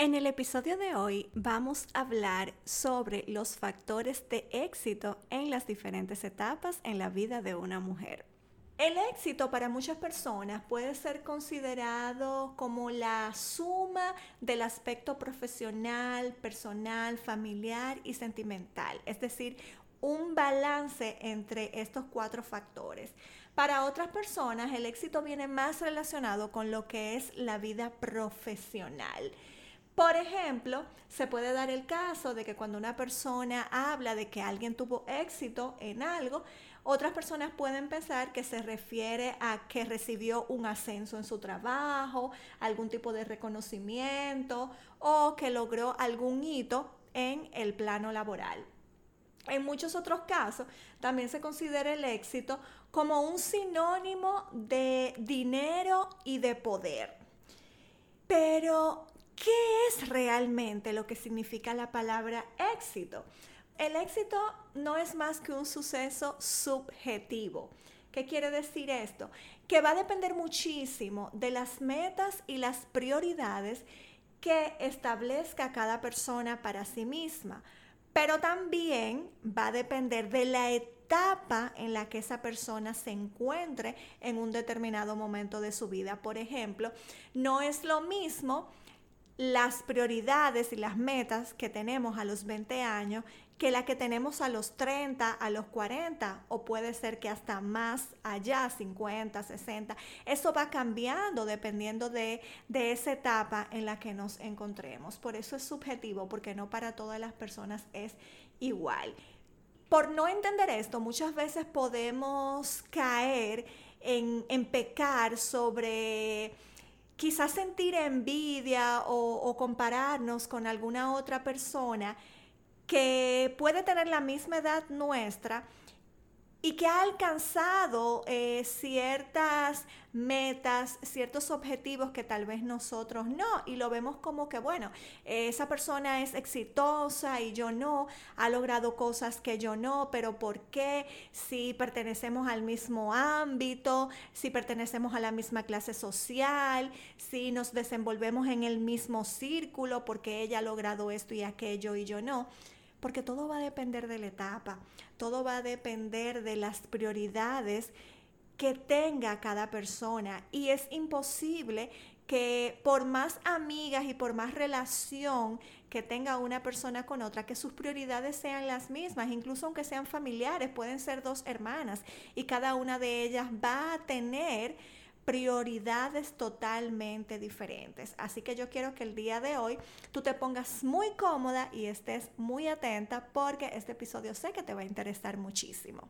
En el episodio de hoy vamos a hablar sobre los factores de éxito en las diferentes etapas en la vida de una mujer. El éxito para muchas personas puede ser considerado como la suma del aspecto profesional, personal, familiar y sentimental, es decir, un balance entre estos cuatro factores. Para otras personas el éxito viene más relacionado con lo que es la vida profesional. Por ejemplo, se puede dar el caso de que cuando una persona habla de que alguien tuvo éxito en algo, otras personas pueden pensar que se refiere a que recibió un ascenso en su trabajo, algún tipo de reconocimiento o que logró algún hito en el plano laboral. En muchos otros casos también se considera el éxito como un sinónimo de dinero y de poder. Pero ¿Qué es realmente lo que significa la palabra éxito? El éxito no es más que un suceso subjetivo. ¿Qué quiere decir esto? Que va a depender muchísimo de las metas y las prioridades que establezca cada persona para sí misma, pero también va a depender de la etapa en la que esa persona se encuentre en un determinado momento de su vida. Por ejemplo, no es lo mismo las prioridades y las metas que tenemos a los 20 años que la que tenemos a los 30, a los 40 o puede ser que hasta más allá, 50, 60. Eso va cambiando dependiendo de, de esa etapa en la que nos encontremos. Por eso es subjetivo, porque no para todas las personas es igual. Por no entender esto, muchas veces podemos caer en, en pecar sobre quizás sentir envidia o, compararnos con alguna otra persona que puede tener la misma edad nuestra y que ha alcanzado eh, ciertas metas, ciertos objetivos que tal vez nosotros no, y lo vemos como que, bueno, esa persona es exitosa y yo no, ha logrado cosas que yo no, pero ¿por qué? Si pertenecemos al mismo ámbito, si pertenecemos a la misma clase social, si nos desenvolvemos en el mismo círculo, porque ella ha logrado esto y aquello y yo no porque todo va a depender de la etapa, todo va a depender de las prioridades que tenga cada persona. Y es imposible que por más amigas y por más relación que tenga una persona con otra, que sus prioridades sean las mismas, incluso aunque sean familiares, pueden ser dos hermanas y cada una de ellas va a tener prioridades totalmente diferentes. Así que yo quiero que el día de hoy tú te pongas muy cómoda y estés muy atenta porque este episodio sé que te va a interesar muchísimo.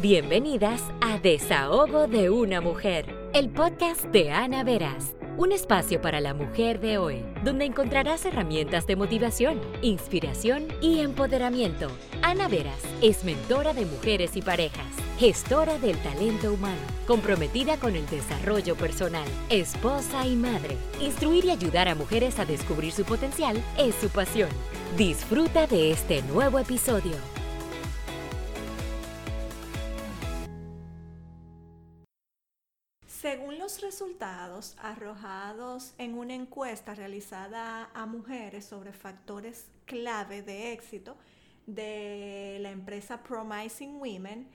Bienvenidas a Desahogo de una Mujer, el podcast de Ana Veras un espacio para la mujer de hoy, donde encontrarás herramientas de motivación, inspiración y empoderamiento. Ana Veras es mentora de mujeres y parejas, gestora del talento humano, comprometida con el desarrollo personal, esposa y madre. Instruir y ayudar a mujeres a descubrir su potencial es su pasión. Disfruta de este nuevo episodio. Según los resultados arrojados en una encuesta realizada a mujeres sobre factores clave de éxito de la empresa Promising Women,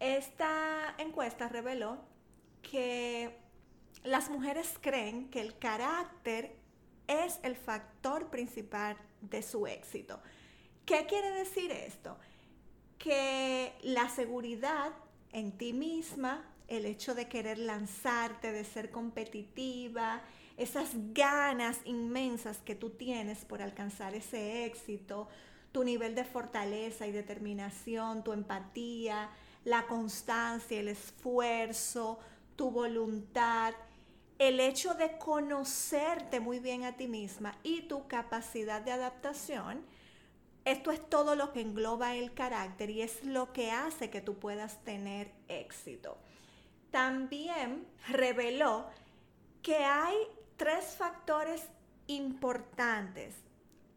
esta encuesta reveló que las mujeres creen que el carácter es el factor principal de su éxito. ¿Qué quiere decir esto? Que la seguridad en ti misma, el hecho de querer lanzarte, de ser competitiva, esas ganas inmensas que tú tienes por alcanzar ese éxito, tu nivel de fortaleza y determinación, tu empatía, la constancia, el esfuerzo, tu voluntad, el hecho de conocerte muy bien a ti misma y tu capacidad de adaptación, esto es todo lo que engloba el carácter y es lo que hace que tú puedas tener éxito. También reveló que hay tres factores importantes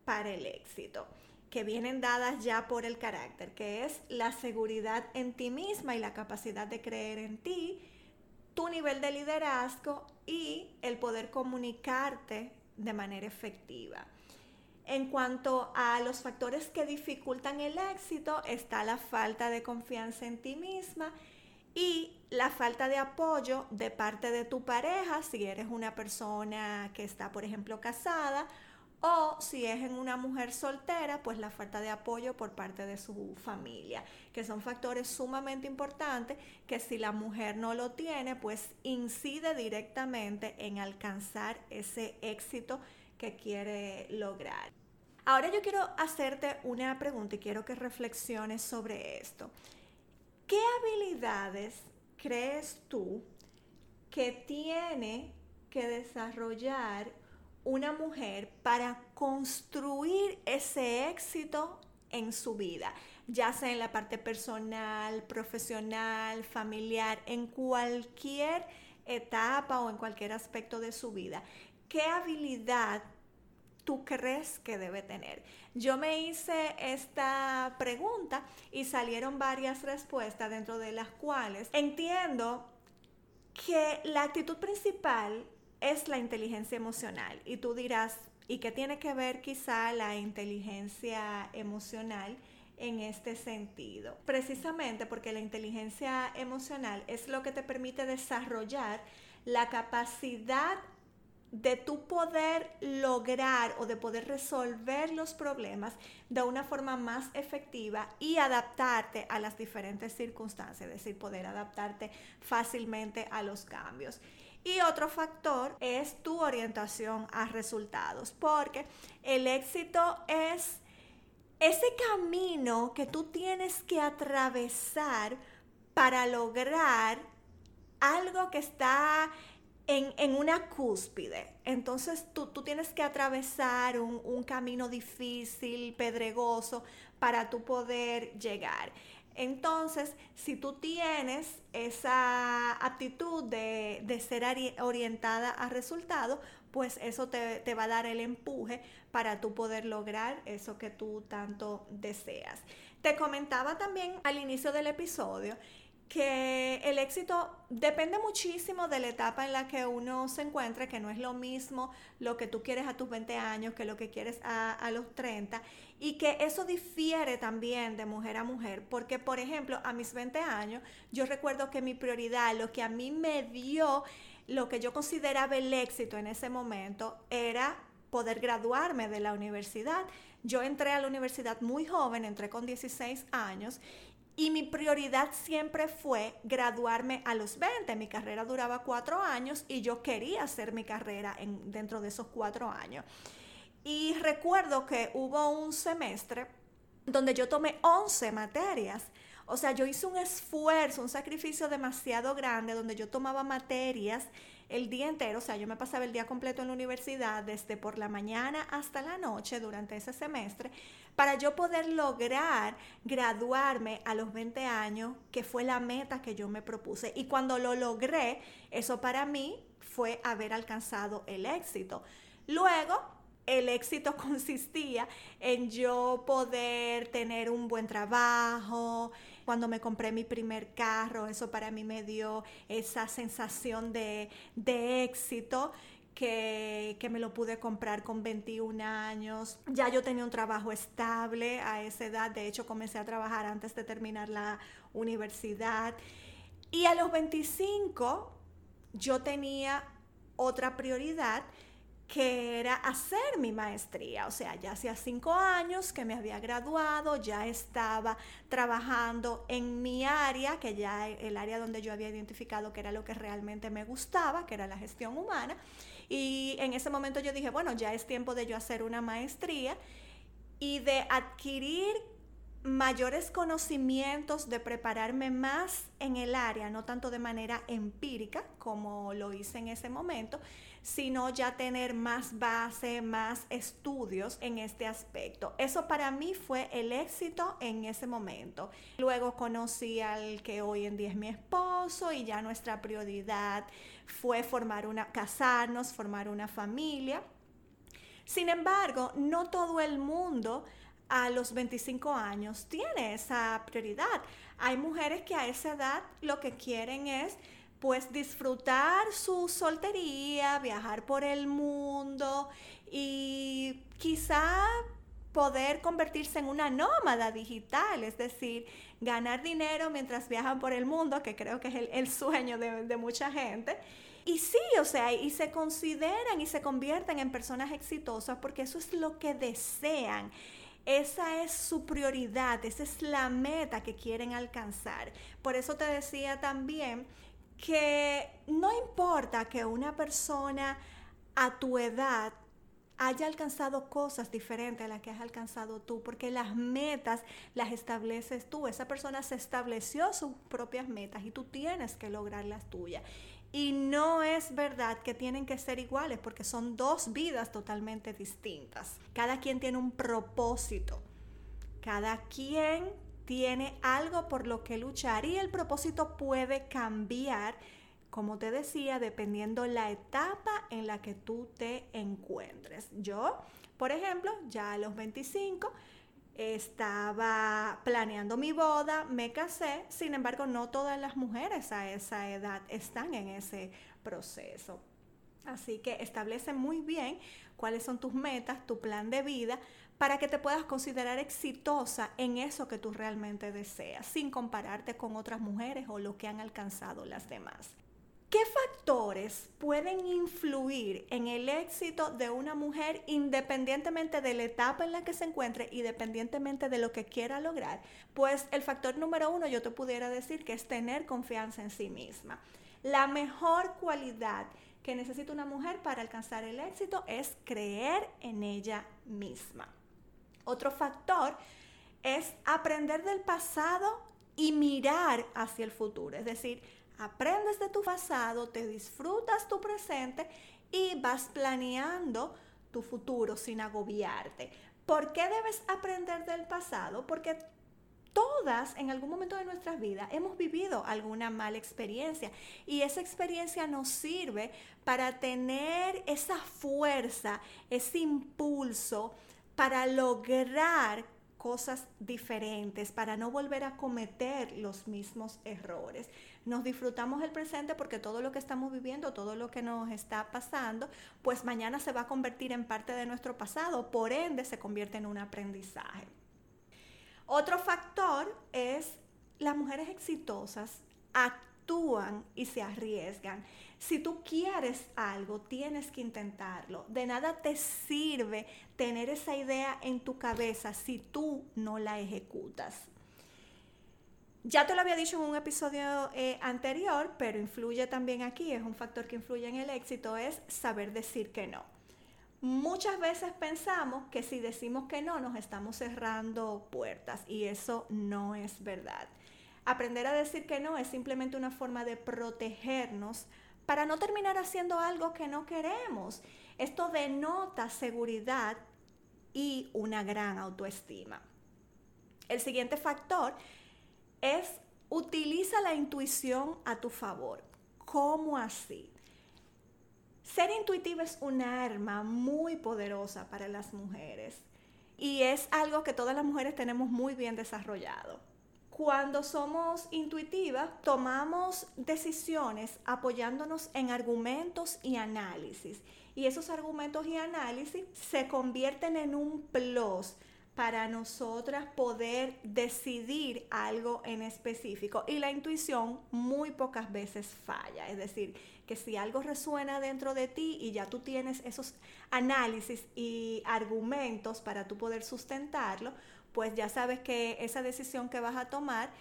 para el éxito que vienen dadas ya por el carácter, que es la seguridad en ti misma y la capacidad de creer en ti, tu nivel de liderazgo y el poder comunicarte de manera efectiva. En cuanto a los factores que dificultan el éxito, está la falta de confianza en ti misma y la falta de apoyo de parte de tu pareja, si eres una persona que está, por ejemplo, casada, o si es en una mujer soltera, pues la falta de apoyo por parte de su familia, que son factores sumamente importantes que si la mujer no lo tiene, pues incide directamente en alcanzar ese éxito que quiere lograr. Ahora yo quiero hacerte una pregunta y quiero que reflexiones sobre esto. ¿Qué habilidades crees tú que tiene que desarrollar una mujer para construir ese éxito en su vida, ya sea en la parte personal, profesional, familiar, en cualquier etapa o en cualquier aspecto de su vida. ¿Qué habilidad tú crees que debe tener? Yo me hice esta pregunta y salieron varias respuestas dentro de las cuales entiendo que la actitud principal es la inteligencia emocional. Y tú dirás, ¿y qué tiene que ver quizá la inteligencia emocional? en este sentido. Precisamente porque la inteligencia emocional es lo que te permite desarrollar la capacidad de tu poder lograr o de poder resolver los problemas de una forma más efectiva y adaptarte a las diferentes circunstancias, es decir, poder adaptarte fácilmente a los cambios. Y otro factor es tu orientación a resultados, porque el éxito es ese camino que tú tienes que atravesar para lograr algo que está en, una cúspide. Entonces tú, tienes que atravesar un, un camino difícil, pedregoso, para tú poder llegar. Entonces, si tú tienes esa aptitud de, ser orientada a resultados, pues eso te, te, va a dar el empuje para tú poder lograr eso que tú tanto deseas. Te comentaba también al inicio del episodio que el éxito depende muchísimo de la etapa en la que uno se encuentre, que no es lo mismo lo que tú quieres a tus 20 años que lo que quieres a, los 30, y que eso difiere también de mujer a mujer, porque por ejemplo, a mis 20 años, yo recuerdo que mi prioridad, lo que a mí me dio, lo que yo consideraba el éxito en ese momento, era poder graduarme de la universidad. Yo entré a la universidad muy joven, entré con 16 años y mi prioridad siempre fue graduarme a los 20. Mi carrera duraba cuatro años y yo quería hacer mi carrera en, dentro de esos cuatro años. Y recuerdo que hubo un semestre donde yo tomé 11 materias. O sea, yo hice un esfuerzo, un sacrificio demasiado grande donde yo tomaba materias el día entero, o sea, yo me pasaba el día completo en la universidad, desde por la mañana hasta la noche durante ese semestre, para yo poder lograr graduarme a los 20 años, que fue la meta que yo me propuse. Y cuando lo logré, eso para mí fue haber alcanzado el éxito. Luego, el éxito consistía en yo poder tener un buen trabajo, cuando me compré mi primer carro, eso para mí me dio esa sensación de, éxito. Que, que, me lo pude comprar con 21 años. Ya yo tenía un trabajo estable a esa edad. De hecho, comencé a trabajar antes de terminar la universidad. Y a los 25 yo tenía otra prioridad que era hacer mi maestría. O sea, ya hacía cinco años que me había graduado, ya estaba trabajando en mi área, que ya el área donde yo había identificado que era lo que realmente me gustaba, que era la gestión humana. Y en ese momento yo dije, bueno, ya es tiempo de yo hacer una maestría y de adquirir mayores conocimientos, de prepararme más en el área, no tanto de manera empírica como lo hice en ese momento, sino ya tener más base, más estudios en este aspecto. Eso para mí fue el éxito en ese momento. Luego conocí al que hoy en día es mi esposo y ya nuestra prioridad fue formar una, casarnos, formar una familia. Sin embargo, no todo el mundo a los 25 años tiene esa prioridad. Hay mujeres que a esa edad lo que quieren es pues disfrutar su soltería, viajar por el mundo y quizá poder convertirse en una nómada digital, es decir, ganar dinero mientras viajan por el mundo, que creo que es el, sueño de, de mucha gente. Y sí, o sea, y se consideran y se convierten en personas exitosas porque eso es lo que desean. Esa es su prioridad, esa es la meta que quieren alcanzar. Por eso te decía también que no importa que una persona a tu edad haya alcanzado cosas diferentes a las que has alcanzado tú, porque las metas las estableces tú. Esa persona se estableció sus propias metas y tú tienes que lograr las tuyas. Y no es verdad que tienen que ser iguales, porque son dos vidas totalmente distintas. Cada quien tiene un propósito. Cada quien tiene algo por lo que luchar y el propósito puede cambiar como te decía, dependiendo la etapa en la que tú te encuentres. Yo, por ejemplo, ya a los 25 estaba planeando mi boda, me casé, sin embargo, no todas las mujeres a esa edad están en ese proceso. Así que establece muy bien cuáles son tus metas, tu plan de vida, para que te puedas considerar exitosa en eso que tú realmente deseas, sin compararte con otras mujeres o lo que han alcanzado las demás. ¿Qué factores pueden influir en el éxito de una mujer independientemente de la etapa en la que se encuentre, independientemente de lo que quiera lograr? Pues el factor número uno yo te pudiera decir que es tener confianza en sí misma. La mejor cualidad que necesita una mujer para alcanzar el éxito es creer en ella misma. Otro factor es aprender del pasado y mirar hacia el futuro, es decir, aprendes de tu pasado, te disfrutas tu presente y vas planeando tu futuro sin agobiarte. ¿Por qué debes aprender del pasado? Porque todas en algún momento de nuestras vidas hemos vivido alguna mala experiencia y esa experiencia nos sirve para tener esa fuerza, ese impulso para lograr cosas diferentes, para no volver a cometer los mismos errores. Nos disfrutamos el presente porque todo lo que estamos viviendo, todo lo que nos está pasando, pues mañana se va a convertir en parte de nuestro pasado, por ende se convierte en un aprendizaje. Otro factor es las mujeres exitosas actúan y se arriesgan. Si tú quieres algo, tienes que intentarlo. De nada te sirve tener esa idea en tu cabeza si tú no la ejecutas. Ya te lo había dicho en un episodio eh, anterior, pero influye también aquí, es un factor que influye en el éxito, es saber decir que no. Muchas veces pensamos que si decimos que no, nos estamos cerrando puertas y eso no es verdad. Aprender a decir que no es simplemente una forma de protegernos para no terminar haciendo algo que no queremos. Esto denota seguridad y una gran autoestima. El siguiente factor es utiliza la intuición a tu favor. ¿Cómo así? Ser intuitiva es un arma muy poderosa para las mujeres y es algo que todas las mujeres tenemos muy bien desarrollado. Cuando somos intuitivas, tomamos decisiones apoyándonos en argumentos y análisis. Y esos argumentos y análisis se convierten en un plus para nosotras poder decidir algo en específico. Y la intuición muy pocas veces falla. Es decir, que si algo resuena dentro de ti y ya tú tienes esos análisis y argumentos para tú poder sustentarlo, pues ya sabes que esa decisión que vas a tomar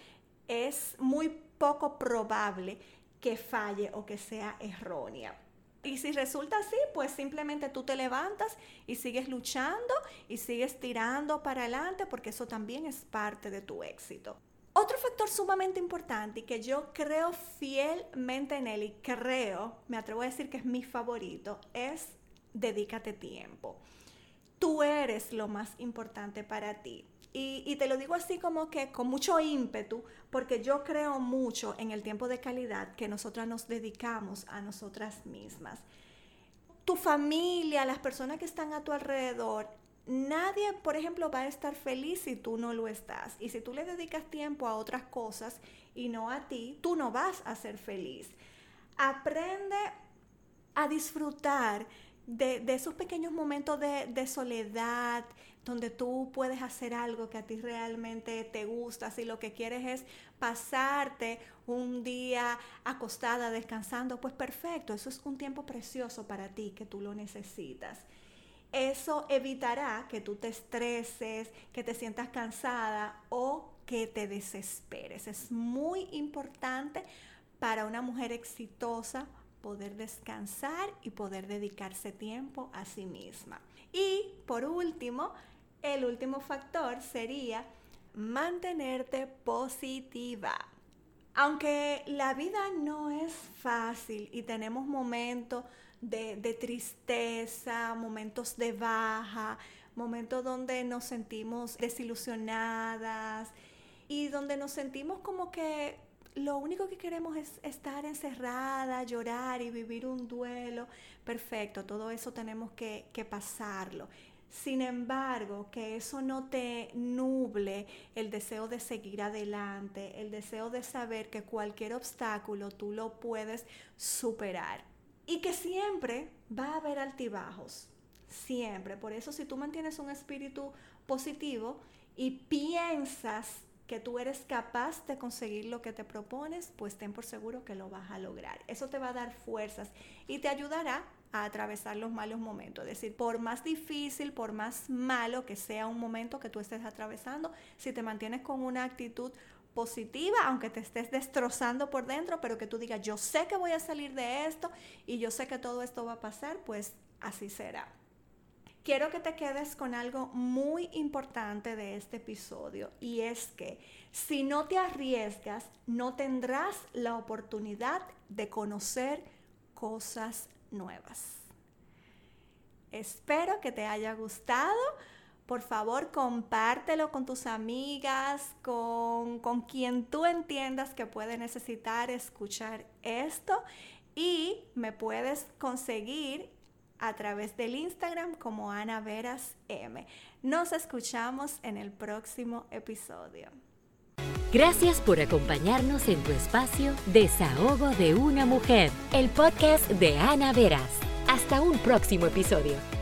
es muy poco probable que falle o que sea errónea. Y si resulta así, pues simplemente tú te levantas y sigues luchando y sigues tirando para adelante porque eso también es parte de tu éxito. Otro factor sumamente importante y que yo creo fielmente en él y creo, me atrevo a decir que es mi favorito, es dedícate tiempo. Tú eres lo más importante para ti. Y, te lo digo así como que con mucho ímpetu, porque yo creo mucho en el tiempo de calidad que nosotras nos dedicamos a nosotras mismas. Tu familia, las personas que están a tu alrededor, nadie, por ejemplo, va a estar feliz si tú no lo estás. Y si tú le dedicas tiempo a otras cosas y no a ti, tú no vas a ser feliz. Aprende a disfrutar de, esos pequeños momentos de, de, soledad, donde tú puedes hacer algo que a ti realmente te gusta, si lo que quieres es pasarte un día acostada, descansando, pues perfecto, eso es un tiempo precioso para ti que tú lo necesitas. Eso evitará que tú te estreses, que te sientas cansada o que te desesperes. Es muy importante para una mujer exitosa poder descansar y poder dedicarse tiempo a sí misma. Y por último, el último factor sería mantenerte positiva. Aunque la vida no es fácil y tenemos momentos de, tristeza, momentos de baja, momentos donde nos sentimos desilusionadas y donde nos sentimos como que lo único que queremos es estar encerrada, llorar y vivir un duelo. Perfecto, todo eso tenemos que, que pasarlo. Sin embargo, que eso no te nuble el deseo de seguir adelante, el deseo de saber que cualquier obstáculo tú lo puedes superar. Y que siempre va a haber altibajos, siempre. Por eso si tú mantienes un espíritu positivo y piensas que tú eres capaz de conseguir lo que te propones, pues ten por seguro que lo vas a lograr. Eso te va a dar fuerzas y te ayudará a atravesar los malos momentos. Es decir, por más difícil, por más malo que sea un momento que tú estés atravesando, si te mantienes con una actitud positiva, aunque te estés destrozando por dentro, pero que tú digas, yo sé que voy a salir de esto y yo sé que todo esto va a pasar, pues así será quiero que te quedes con algo muy importante de este episodio y es que si no te arriesgas, no tendrás la oportunidad de conocer cosas nuevas. Espero que te haya gustado. Por favor, compártelo con tus amigas, con, con quien tú entiendas que puede necesitar escuchar esto y me puedes conseguir a través del Instagram como Ana Veras M. Nos escuchamos en el próximo episodio. Gracias por acompañarnos en tu espacio Desahogo de una mujer, el podcast de Ana Veras. Hasta un próximo episodio.